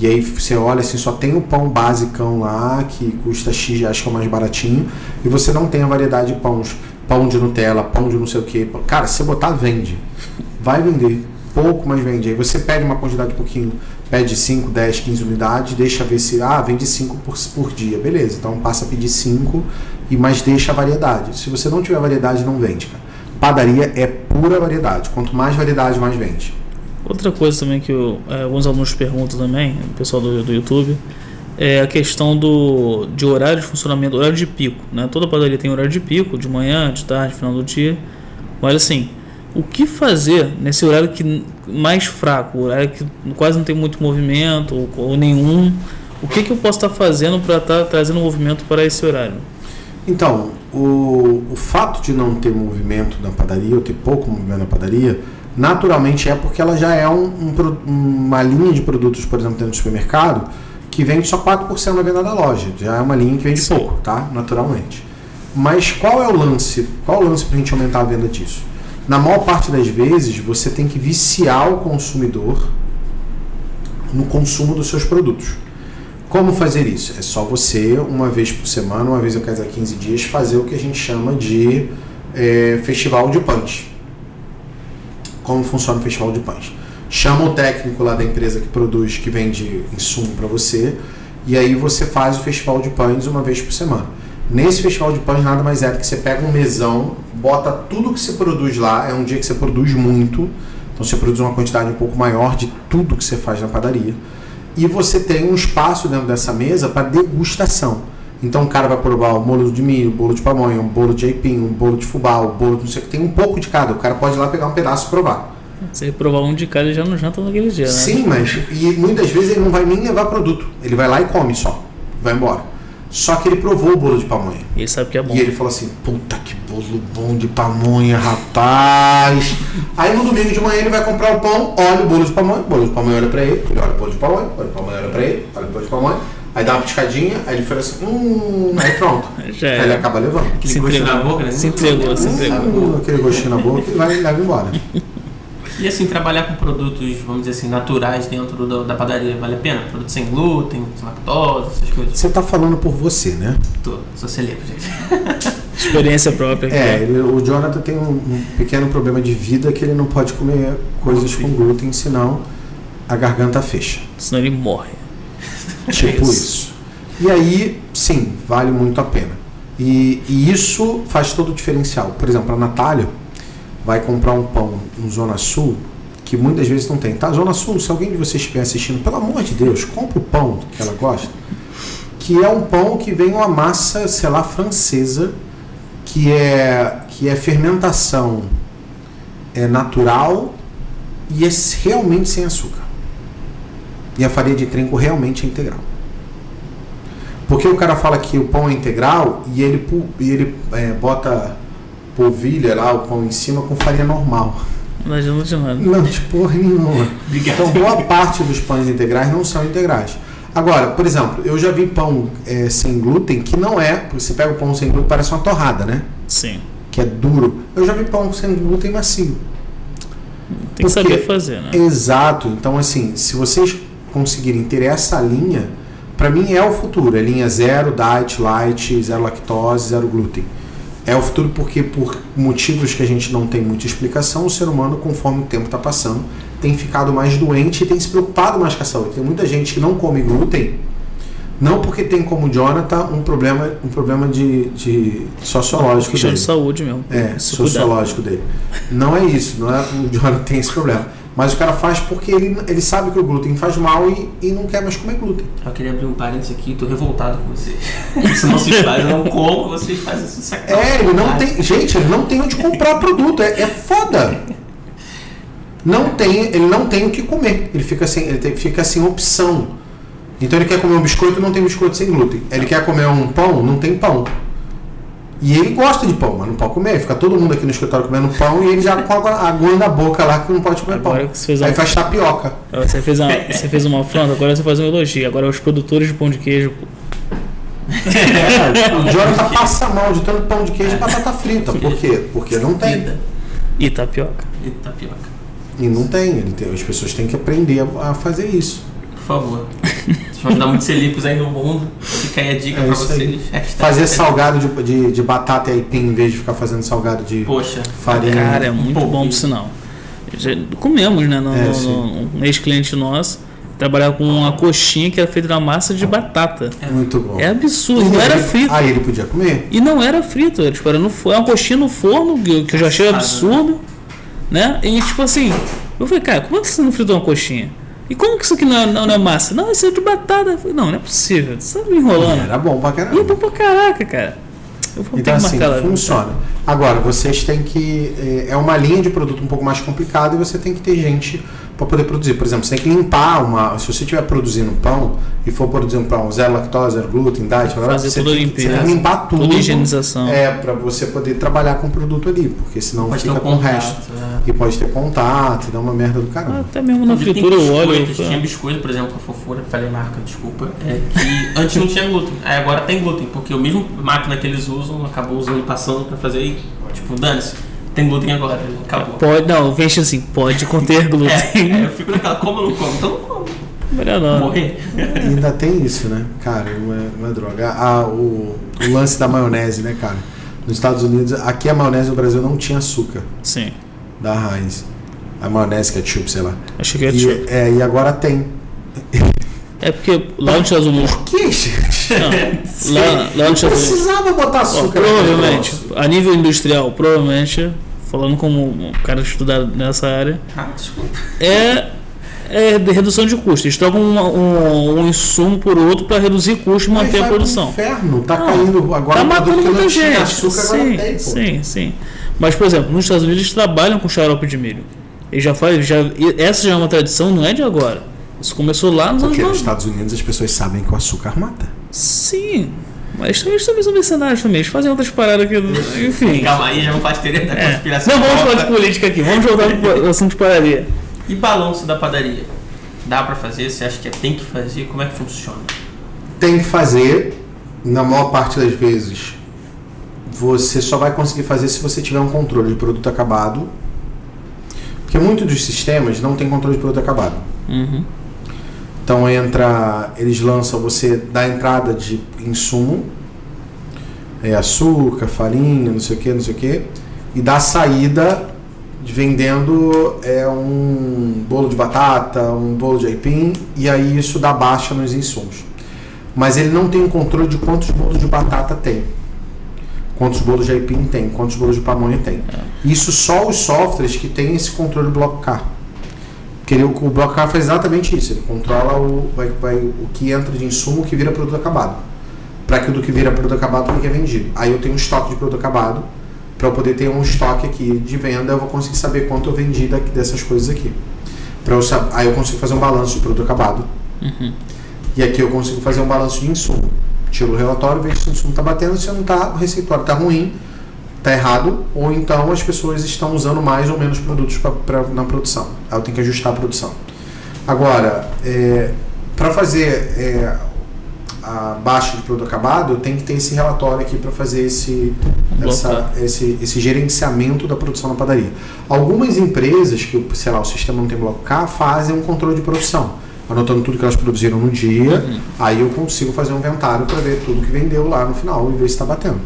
E aí você olha assim, só tem o pão basicão lá, que custa X, acho que é o mais baratinho, e você não tem a variedade de pães pão de Nutella, pão de não sei o que. Cara, se você botar, vende. Vai vender. Pouco, mas vende. Aí você pede uma quantidade um pouquinho, pede 5, 10, 15 unidades, deixa ver se, ah, vende 5 por, por dia. Beleza, então passa a pedir 5, e mas deixa a variedade. Se você não tiver variedade, não vende, cara. Padaria é pura variedade. Quanto mais variedade, mais vende. Outra coisa também que eu, é, alguns alunos perguntam também, o pessoal do, do YouTube, é a questão do, de horário de funcionamento, horário de pico. Né? Toda padaria tem horário de pico, de manhã, de tarde, final do dia. Mas assim, o que fazer nesse horário que mais fraco, horário que quase não tem muito movimento ou, ou nenhum? O que, que eu posso estar fazendo para estar trazendo movimento para esse horário? Então, o, o fato de não ter movimento na padaria, ou ter pouco movimento na padaria, naturalmente é porque ela já é um, um, uma linha de produtos, por exemplo, dentro do supermercado, que vende só 4% na venda da loja. Já é uma linha que vende Sim. pouco, tá? Naturalmente. Mas qual é o lance? Qual é o lance para a gente aumentar a venda disso? Na maior parte das vezes, você tem que viciar o consumidor no consumo dos seus produtos. Como fazer isso? É só você, uma vez por semana, uma vez a cada 15 dias, fazer o que a gente chama de é, festival de punch. Como funciona o festival de punch? chama o técnico lá da empresa que produz, que vende insumo para você, e aí você faz o festival de pães uma vez por semana. Nesse festival de pães nada mais é do que você pega um mesão, bota tudo que você produz lá, é um dia que você produz muito, então você produz uma quantidade um pouco maior de tudo que você faz na padaria, e você tem um espaço dentro dessa mesa para degustação. Então o cara vai provar o bolo de milho, o bolo de pamonha, um bolo de aipim, um bolo de fubá, o bolo de não sei o que, tem um pouco de cada. O cara pode ir lá pegar um pedaço e provar. Se provar um de cada, ele já não janta naquele dia, né? Sim, mas e muitas vezes ele não vai nem levar produto. Ele vai lá e come só. Vai embora. Só que ele provou o bolo de pamonha. E ele sabe que é bom. E ele falou assim: puta que bolo bom de pamonha, rapaz. Aí no domingo de manhã ele vai comprar o pão, olha o bolo de pamonha, o bolo de pamonha olha pra ele, ele olha o bolo de pamonha, olha o pamonha olha pra ele, olha o bolo de pamonha. Aí dá uma piscadinha, aí ele fala assim, hum, aí pronto. Já aí ele acaba levando. Aquele se gostinho na boca, né? Se entregou, se entregou. Aquele gostinho na boca, ele vai e leva embora. E assim, trabalhar com produtos, vamos dizer assim, naturais dentro do, da padaria, vale a pena? Produtos sem glúten, sem lactose, essas coisas. Você está falando por você, né? Tô, sou celíaco, gente. Experiência própria. É, ele, o Jonathan tem um, um, pequeno problema de vida que ele não pode comer coisas com glúten, senão a garganta fecha. Senão ele morre. Tipo isso. isso. E aí, sim, vale muito a pena. E, e isso faz todo o diferencial. Por exemplo, a Natália vai comprar um pão em Zona Sul, que muitas vezes não tem. Tá, Zona Sul, se alguém de vocês estiver assistindo, pelo amor de Deus, compra o pão que ela gosta, que é um pão que vem uma massa, sei lá, francesa, que é, que é fermentação é natural e é realmente sem açúcar. E a farinha de trigo realmente é integral. Porque o cara fala que o pão é integral e ele, e ele é, bota polvilha lá, o pão em cima com farinha normal. Não adianta de nada. Não, de porra nenhuma. então, boa parte dos pães integrais não são integrais. Agora, por exemplo, eu já vi pão é, sem glúten que não é. Você pega o pão sem glúten, parece uma torrada, né? Sim. Que é duro. Eu já vi pão sem glúten macio. Tem que saber fazer, né? Exato. Então, assim, se vocês conseguirem ter essa linha, para mim é o futuro. É linha zero, diet, light, zero lactose, zero glúten. É o futuro porque, por motivos que a gente não tem muita explicação, o ser humano, conforme o tempo está passando, tem ficado mais doente e tem se preocupado mais com a saúde. Tem muita gente que não come glúten, não porque tem como Jonathan um problema, um problema de, de sociológico dele. de saúde mesmo. É, sociológico cuidar. dele. Não é isso, não é o Jonathan tem esse problema. Mas o cara faz porque ele, ele sabe que o glúten faz mal e, e não quer mais comer glúten. Eu queria abrir um parênteses aqui, tô revoltado com vocês. Isso não se faz, eu não como, vocês fazem esse sacanagem. É, ele não tem. Gente, ele não tem onde comprar produto. É, é foda. Não tem, ele não tem o que comer. Ele fica sem, ele tem, fica sem opção. Então ele quer comer um biscoito, não tem biscoito sem glúten. Ele quer comer um pão, não tem pão. E ele gosta de pão, mas não pode comer. Fica todo mundo aqui no escritório comendo pão e ele já com a aguinha na boca lá que não pode comer agora pão. Fez Aí faz tapioca. Você fez, uma, você fez uma afronta, agora você faz um elogio. Agora os produtores de pão de queijo. É, o Jonathan passa mal de tanto pão de queijo e batata frita. Por quê? Porque não tem. E tapioca. E tapioca. E não tem. Ele tem as pessoas têm que aprender a fazer isso favor. Deixa eu dar muitos celíacos aí no mundo. Fica aí a dica é pra vocês. Fazer salgado de, de, de, batata e aipim em vez de ficar fazendo salgado de Poxa, farinha. Cara, é muito bom por sinal. Já comemos, né? No, é, no, no, um ex-cliente nosso trabalhava com uma coxinha que era feita na massa de batata. É muito bom. É absurdo. E não era frito. Aí ele podia comer. E não era frito. Era, tipo, era no, é uma coxinha no forno, que eu já achei absurdo. Né? E tipo assim, eu falei, cara, como é que você não fritou uma coxinha? E como que isso aqui não é, não é massa? Não, isso é de batata. Falei, não, não é possível. Você tá me enrolando. Era bom pra caramba. E é bom pra caraca, cara. Eu vou então, assim, funciona. Agora, vocês têm que. Eh, é uma linha de produto um pouco mais complicada e você tem que ter gente para poder produzir. Por exemplo, você tem que limpar uma. Se você estiver produzindo pão e for produzir um pão zero lactose, zero glúten, diet, fazer você, tudo tem, limpeza, você tem que limpar tudo. Toda higienização. É, para você poder trabalhar com o produto ali, porque senão pode fica com o resto. É. E pode ter contato, e dá uma merda do caramba. Até mesmo na fritura o óleo. Tinha biscoito, por exemplo, a fofura, falei marca, desculpa, é que antes não tinha glúten. Aí agora tem glúten, porque o mesmo máquina que eles usam acabou usando, passando para fazer aí, tipo, dane-se tem glúten agora, acabou. Pode, não, veja assim, pode conter glúten. É, é, eu fico naquela, como eu não como? Então não como. Melhor não. Morrer. E ainda tem isso, né? Cara, não é, não é droga. Ah, o, o lance da maionese, né, cara? Nos Estados Unidos, aqui a maionese no Brasil não tinha açúcar. Sim. Da Heinz. A maionese ketchup, sei lá. Achei que é ketchup. E, é, e agora tem. É porque lá nos Estados Unidos. Por que, gente? Não, lá, lá nos Estados Unidos. Precisava botar açúcar. Ó, provavelmente, a nível industrial, provavelmente falando como um cara estudado nessa área, ah, desculpa. é, é de redução de custos. Eles trocam um, um, um insumo por outro para reduzir custos e manter a produção. inferno, tá caindo agora. Tá matando muita gente. Açúcar, sim, tem, sim, sim. Mas, por exemplo, nos Estados Unidos eles trabalham com xarope de milho. Eles já fazem, já, essa já é uma tradição, não é de agora. Isso começou lá nos Porque anos nos Estados Unidos as pessoas sabem que o açúcar mata. Sim, mas eles também são mercenários também, eles fazem outras paradas aqui. Enfim. Calma aí, já não faz teoria da é. conspiração. Não vamos falar de política aqui, vamos voltar pro assunto de padaria. E balanço da padaria? Dá para fazer? Você acha que é, tem que fazer? Como é que funciona? Tem que fazer, na maior parte das vezes. Você só vai conseguir fazer se você tiver um controle de produto acabado. Porque muitos dos sistemas não tem controle de produto acabado. Uhum. Então entra, eles lançam você da entrada de insumo, é, açúcar, farinha, não sei o que, não sei o que, e da saída de vendendo é um bolo de batata, um bolo de aipim, e aí isso dá baixa nos insumos. Mas ele não tem o controle de quantos bolos de batata tem. Quantos bolos de aipim tem, quantos bolos de pamonha tem. É. Isso só os softwares que têm esse controle bloco K. Porque o, o bloco faz exatamente isso, ele controla o, vai, vai, o que entra de insumo, o que vira produto acabado. para aquilo que vira produto acabado que é vendido. Aí eu tenho um estoque de produto acabado, para eu poder ter um estoque aqui de venda, eu vou conseguir saber quanto eu vendi daqui, dessas coisas aqui. Pra eu, aí eu consigo fazer um balanço de produto acabado. Uhum. E aqui eu consigo fazer um balanço de insumo. Tiro o relatório, vejo se o insumo está batendo, se não está, o receituário está ruim, está errado, ou então as pessoas estão usando mais ou menos produtos pra, pra na produção. Aí eu tenho que ajustar a produção. Agora, é, para fazer é, a baixa de produto acabado, eu tenho que ter esse relatório aqui para fazer esse, essa, esse, esse gerenciamento da produção na padaria. Algumas empresas que, sei lá, o sistema não tem bloco K, fazem um controle de produção, anotando tudo que elas produziram no dia, uhum. aí eu consigo fazer um inventário para ver tudo que vendeu lá no final e ver se está batendo.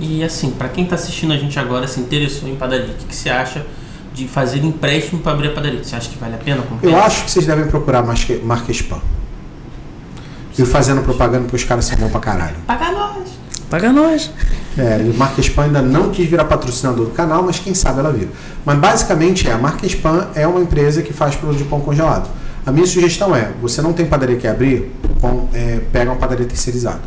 E assim, para quem está assistindo a gente agora, se interessou em padaria, o que, que você acha de fazer empréstimo para abrir a padaria? Você acha que vale a pena? Eu acho que vocês devem procurar marca spam. E fazendo propaganda para os caras ser bom pra caralho. Paga nós! Paga nós! É, a Marca Spam ainda não quis virar patrocinador do canal, mas quem sabe ela vira. Mas basicamente é, a Marca Spam é uma empresa que faz produto de pão congelado. A minha sugestão é, você não tem padaria que abrir, pão, é, pega uma padaria terceirizada.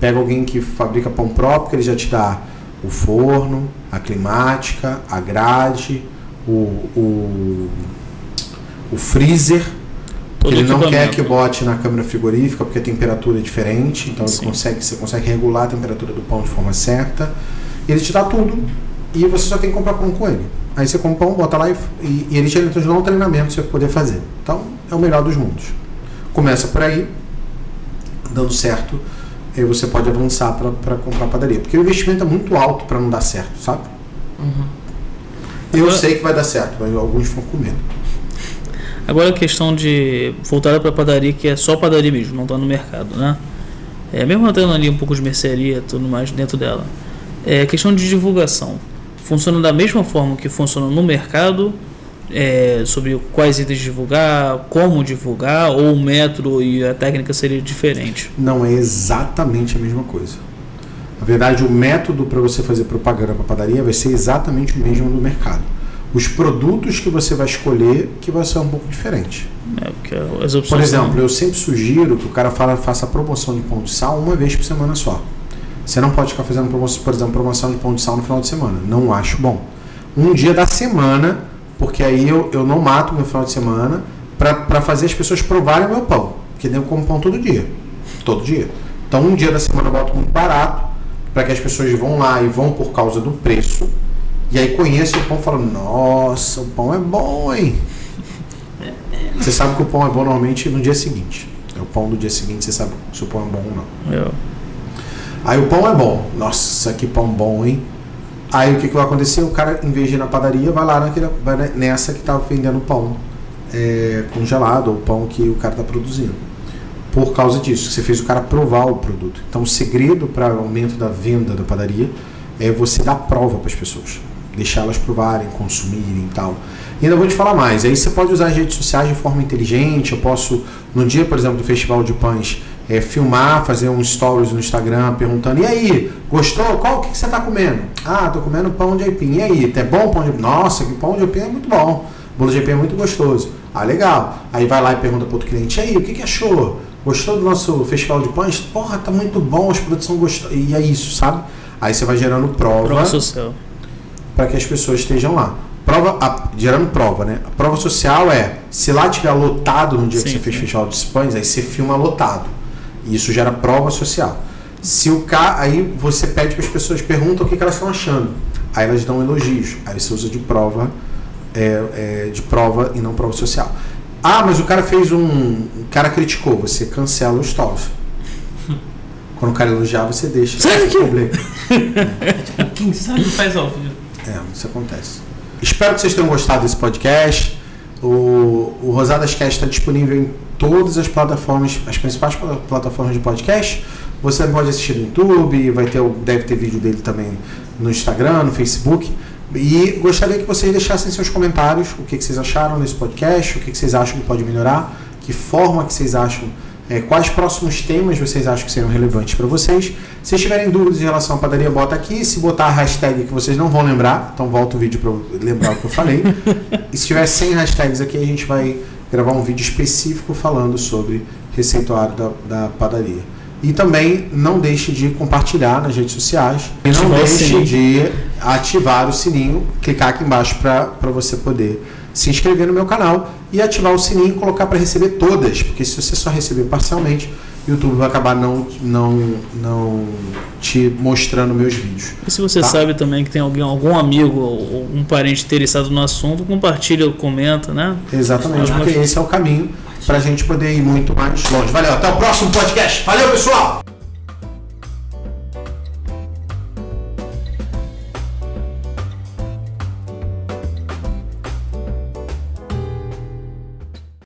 Pega alguém que fabrica pão próprio, que ele já te dá o forno, a climática, a grade, o, o, o freezer, Todo ele não quer que bote na câmara frigorífica porque a temperatura é diferente, então ele consegue, você consegue regular a temperatura do pão de forma certa. Ele te dá tudo e você só tem que comprar pão com ele. Aí você compra pão, bota lá e, e, e ele te dá um treinamento para você poder fazer. Então é o melhor dos mundos. Começa por aí, dando certo, aí você pode avançar para comprar padaria. Porque o investimento é muito alto para não dar certo, sabe? Uhum. Eu Agora... sei que vai dar certo, mas alguns ficam com medo. Agora a questão de voltar para padaria, que é só padaria mesmo, não está no mercado, né? É, mesmo tendo ali um pouco de mercearia, tudo mais dentro dela. É questão de divulgação. Funciona da mesma forma que funciona no mercado, é, sobre quais itens divulgar, como divulgar, ou o método e a técnica seria diferente? Não é exatamente a mesma coisa. Na verdade, o método para você fazer propaganda para padaria vai ser exatamente o mesmo no mercado os produtos que você vai escolher que vai ser um pouco diferente. É, por exemplo, são... eu sempre sugiro que o cara fala, faça promoção de pão de sal uma vez por semana só. Você não pode ficar fazendo, promoção, por exemplo, promoção de pão de sal no final de semana. Não acho bom. Um dia da semana, porque aí eu, eu não mato meu final de semana para fazer as pessoas provarem o meu pão. Porque eu como pão todo dia. Todo dia. Então, um dia da semana eu boto muito barato para que as pessoas vão lá e vão por causa do preço e aí conhece o pão e fala, nossa, o pão é bom, hein? Você sabe que o pão é bom normalmente no dia seguinte. É o pão do dia seguinte, você sabe se o pão é bom ou não. Eu. Aí o pão é bom. Nossa, que pão bom, hein? Aí o que, que vai acontecer? O cara, em vez de ir na padaria, vai lá vai nessa que está vendendo pão é, congelado, ou pão que o cara está produzindo. Por causa disso, você fez o cara provar o produto. Então, o segredo para o aumento da venda da padaria é você dar prova para as pessoas deixar elas provarem, consumirem e tal. E ainda vou te falar mais, aí você pode usar as redes sociais de forma inteligente, eu posso, no dia, por exemplo, do Festival de Pães, é, filmar, fazer um stories no Instagram perguntando, e aí, gostou? Qual que, que você está comendo? Ah, tô comendo pão de aipim. E aí, é bom pão de aipim? Nossa, que pão de aipim é muito bom. Bolo de aipim é muito gostoso. Ah, legal. Aí vai lá e pergunta para outro cliente, e aí, o que, que achou? Gostou do nosso festival de pães? Porra, tá muito bom, as produções gostou. E é isso, sabe? Aí você vai gerando prova. Prova social para que as pessoas estejam lá. Prova, a, gerando prova, né? A prova social é, se lá tiver lotado no dia sim, que você fez festival de pães, aí você filma lotado. Isso gera prova social. Se o ca... aí você pede para as pessoas perguntam o que, que, elas estão achando. Aí elas dão elogios. Aí você usa de prova, é, é, de prova e não prova social. Ah, mas o cara fez um. O cara criticou, você cancela o stories. Quando o cara elogiar, você deixa. Sai daqui! É, tipo, quem sabe faz ao vivo. É, isso acontece. Espero que vocês tenham gostado desse podcast. O, o Rosadas Cast está disponível em todas as plataformas, as principais plataformas de podcast. Você pode assistir no YouTube, vai ter, deve ter vídeo dele também no Instagram, no Facebook. E gostaria que vocês deixassem seus comentários, o que, que vocês acharam desse podcast, o que, que vocês acham que pode melhorar, que forma que vocês acham é, quais próximos temas vocês acham que serão relevantes para vocês. Se tiverem dúvidas em relação à padaria, bota aqui. Se botar a hashtag que vocês não vão lembrar, então volta o vídeo para lembrar o que eu falei. e se tiver 100 hashtags aqui, a gente vai gravar um vídeo específico falando sobre receituário da, da padaria. E também não deixe de compartilhar nas redes sociais. E não deixe de ativar o sininho, clicar aqui embaixo para você poder se inscrever no meu canal e ativar o sininho e colocar para receber todas, porque se você só receber parcialmente, o YouTube vai acabar não, não, não te mostrando meus vídeos. E se você tá? sabe também que tem alguém, algum amigo ou um parente interessado no assunto, compartilha, comenta, né? Exatamente, porque esse é o caminho para a gente poder ir muito mais longe. Valeu, até o próximo podcast. Valeu, pessoal!